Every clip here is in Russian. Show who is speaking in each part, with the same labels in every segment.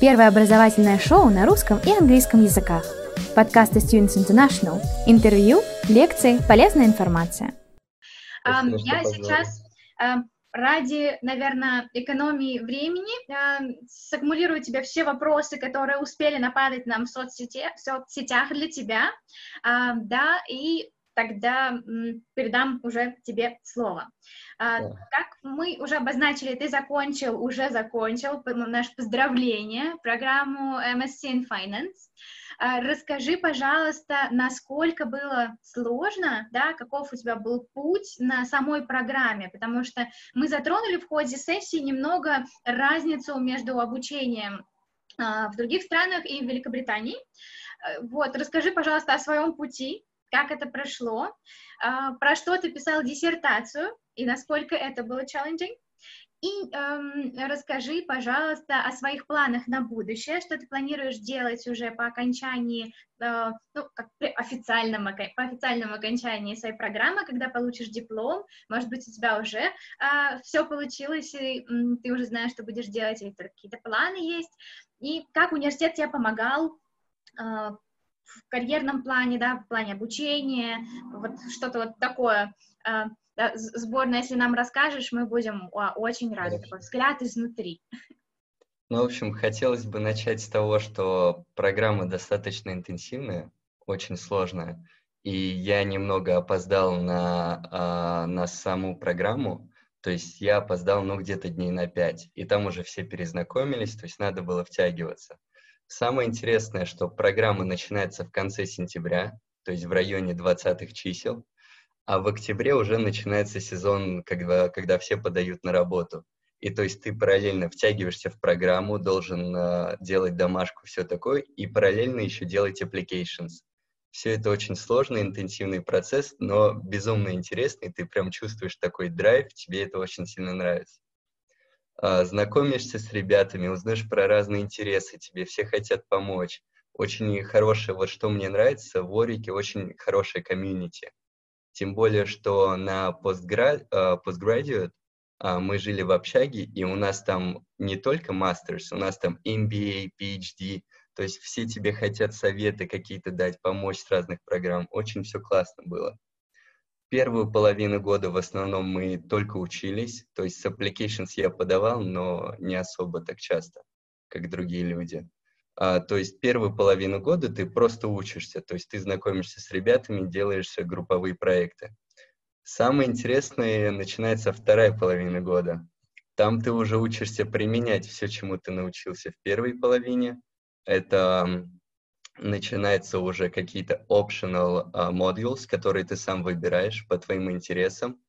Speaker 1: Первое образовательное шоу на русском и английском языках. Подкасты Students International. Интервью, лекции, полезная информация.
Speaker 2: Um, я сейчас um, ради, наверное, экономии времени uh, саккумулирую тебе все вопросы, которые успели нападать нам в, соцсетях для тебя, да, и тогда передам уже тебе слово. А, да. Как мы уже обозначили, ты закончил, уже закончил наше поздравление, программу MSc in Finance. А, расскажи, пожалуйста, насколько было сложно, да, каков у тебя был путь на самой программе, потому что мы затронули в ходе сессии немного разницу между обучением а, в других странах и в Великобритании. Вот, расскажи, пожалуйста, о своем пути, как это прошло, а, про что ты писал диссертацию и насколько это было challenging. И эм, расскажи, пожалуйста, о своих планах на будущее, что ты планируешь делать уже по окончании, э, ну, как при официальном, по официальному окончании своей программы, когда получишь диплом, может быть, у тебя уже э, все получилось, и э, ты уже знаешь, что будешь делать, или какие-то планы есть, и как университет тебе помогал э, в карьерном плане, да, в плане обучения, вот что-то вот такое. А, сборная, если нам расскажешь, мы будем очень рады. Такой взгляд изнутри.
Speaker 3: Ну, в общем, хотелось бы начать с того, что программа достаточно интенсивная, очень сложная, и я немного опоздал на, а, на саму программу, то есть я опоздал, ну, где-то дней на пять, и там уже все перезнакомились, то есть надо было втягиваться. Самое интересное, что программа начинается в конце сентября, то есть в районе 20-х чисел, а в октябре уже начинается сезон, когда, когда все подают на работу. И то есть ты параллельно втягиваешься в программу, должен э, делать домашку, все такое, и параллельно еще делать applications. Все это очень сложный, интенсивный процесс, но безумно интересный, ты прям чувствуешь такой драйв, тебе это очень сильно нравится. А, знакомишься с ребятами, узнаешь про разные интересы, тебе все хотят помочь. Очень хорошее, вот что мне нравится, в Орике очень хорошая комьюнити. Тем более, что на постград, а, postgraduate а, мы жили в общаге, и у нас там не только мастерс, у нас там MBA, PhD, то есть все тебе хотят советы какие-то дать, помочь с разных программ. Очень все классно было. Первую половину года в основном мы только учились, то есть с applications я подавал, но не особо так часто, как другие люди. А, то есть первую половину года ты просто учишься, то есть ты знакомишься с ребятами, делаешь групповые проекты. Самое интересное начинается вторая половина года. Там ты уже учишься применять все, чему ты научился в первой половине. Это начинаются уже какие-то optional uh, modules, которые ты сам выбираешь по твоим интересам.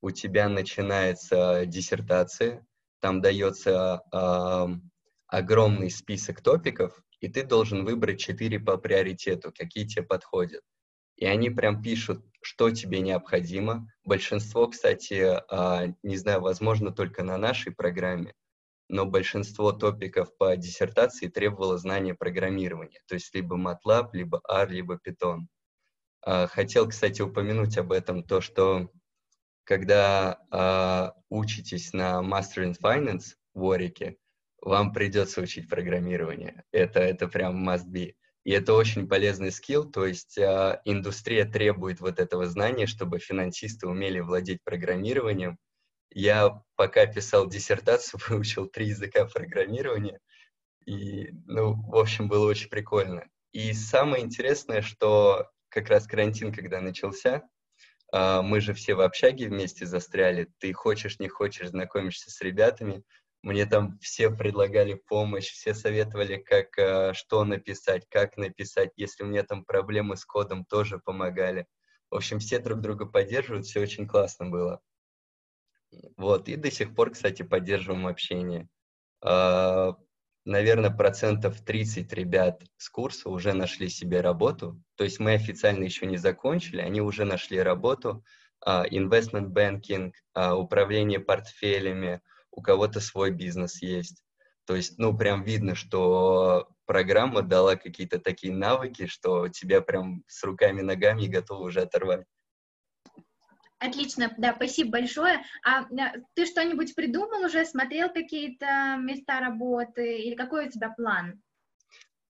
Speaker 3: У тебя начинается диссертация, там дается uh, огромный список топиков, и ты должен выбрать четыре по приоритету, какие тебе подходят. И они прям пишут, что тебе необходимо. Большинство, кстати, uh, не знаю, возможно, только на нашей программе, но большинство топиков по диссертации требовало знания программирования, то есть либо MATLAB, либо R, либо Python. А, хотел, кстати, упомянуть об этом, то, что когда uh, учитесь на Master in Finance в Орике, вам придется учить программирование. Это, это прям must be. И это очень полезный скилл, то есть uh, индустрия требует вот этого знания, чтобы финансисты умели владеть программированием, я пока писал диссертацию, выучил три языка программирования, и, ну, в общем, было очень прикольно. И самое интересное, что как раз карантин, когда начался, а, мы же все в общаге вместе застряли, ты хочешь, не хочешь, знакомишься с ребятами, мне там все предлагали помощь, все советовали, как, а, что написать, как написать. Если у меня там проблемы с кодом, тоже помогали. В общем, все друг друга поддерживают, все очень классно было. Вот, и до сих пор, кстати, поддерживаем общение. А, наверное, процентов 30 ребят с курса уже нашли себе работу. То есть мы официально еще не закончили, они уже нашли работу. А, investment banking, а, управление портфелями, у кого-то свой бизнес есть. То есть, ну, прям видно, что программа дала какие-то такие навыки, что тебя прям с руками-ногами готовы уже оторвать.
Speaker 2: Отлично, да, спасибо большое. А ты что-нибудь придумал уже, смотрел какие-то места работы или какой у тебя план?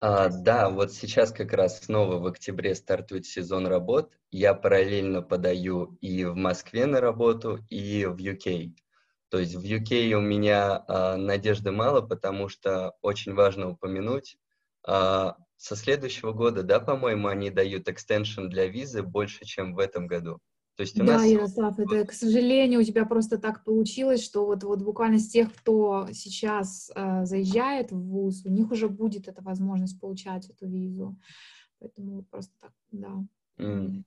Speaker 3: А, да, вот сейчас как раз снова в октябре стартует сезон работ. Я параллельно подаю и в Москве на работу, и в UK. То есть в UK у меня а, надежды мало, потому что очень важно упомянуть, а, со следующего года, да, по-моему, они дают экстеншн для визы больше, чем в этом году.
Speaker 4: То есть у да, нас... Ярослав, это, к сожалению, у тебя просто так получилось, что вот, вот буквально с тех, кто сейчас э, заезжает в ВУЗ, у них уже будет эта возможность получать эту визу. Поэтому просто так, да.
Speaker 2: Mm.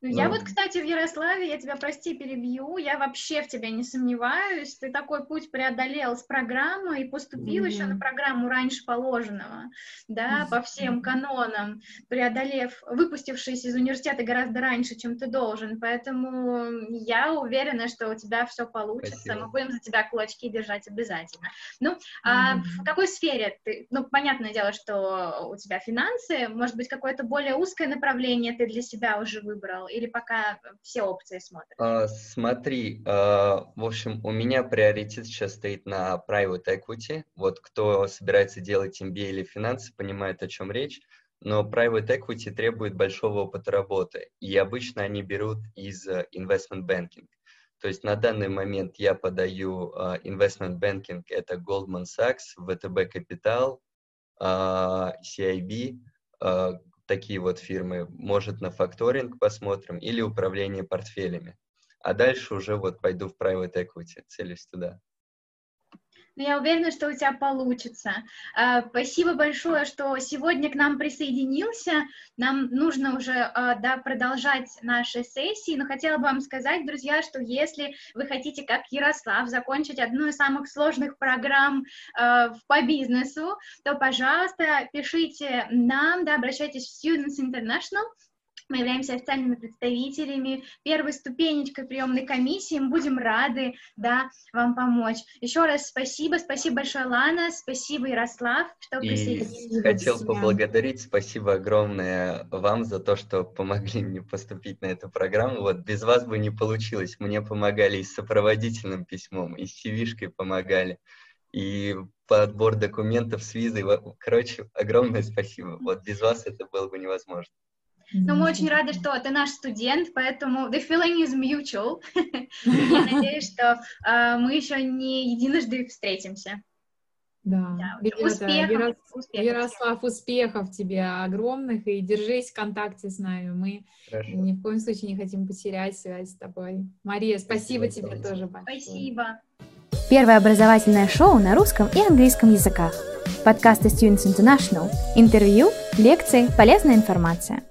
Speaker 2: Ну, я вот, кстати, в Ярославе, я тебя, прости, перебью, я вообще в тебя не сомневаюсь, ты такой путь преодолел с программой и поступил mm-hmm. еще на программу раньше положенного, да, mm-hmm. по всем канонам, преодолев, выпустившись из университета гораздо раньше, чем ты должен, поэтому я уверена, что у тебя все получится, Спасибо. мы будем за тебя кулачки держать обязательно. Ну, mm-hmm. а в какой сфере ты, ну, понятное дело, что у тебя финансы, может быть, какое-то более узкое направление ты для себя уже выбрал, или пока все опции смотришь?
Speaker 3: А, смотри, а, в общем, у меня приоритет сейчас стоит на private equity. Вот кто собирается делать MBA или финансы, понимает, о чем речь. Но private equity требует большого опыта работы, и обычно они берут из э, investment banking. То есть на данный момент я подаю uh, investment banking, это Goldman Sachs, VTB Capital, uh, CIB, uh, такие вот фирмы, может на факторинг посмотрим или управление портфелями. А дальше уже вот пойду в private equity, целюсь туда
Speaker 2: но я уверена, что у тебя получится. А, спасибо большое, что сегодня к нам присоединился. Нам нужно уже а, да, продолжать наши сессии, но хотела бы вам сказать, друзья, что если вы хотите, как Ярослав, закончить одну из самых сложных программ а, по бизнесу, то, пожалуйста, пишите нам, да, обращайтесь в Students International, мы являемся официальными представителями, первой ступенечкой приемной комиссии, мы будем рады, да, вам помочь. Еще раз спасибо, спасибо большое, Лана, спасибо, Ярослав, что
Speaker 3: присоединились. хотел поблагодарить, спасибо огромное вам за то, что помогли мне поступить на эту программу. Вот без вас бы не получилось, мне помогали и с сопроводительным письмом, и с cv помогали, и подбор документов с визой. Короче, огромное спасибо. Вот без вас это было бы невозможно.
Speaker 2: Но мы очень рады, что ты наш студент, поэтому the feeling is mutual. Я надеюсь, что uh, мы еще не единожды встретимся.
Speaker 4: Да, да успехов, Яро... успехов. Ярослав, успехов тебе огромных, и держись в контакте с нами. Мы Хорошо. ни в коем случае не хотим потерять связь с тобой. Мария, спасибо, спасибо тебе тоже большое.
Speaker 2: Спасибо.
Speaker 1: Первое образовательное шоу на русском и английском языках. Подкасты Students International. Интервью, лекции, полезная информация.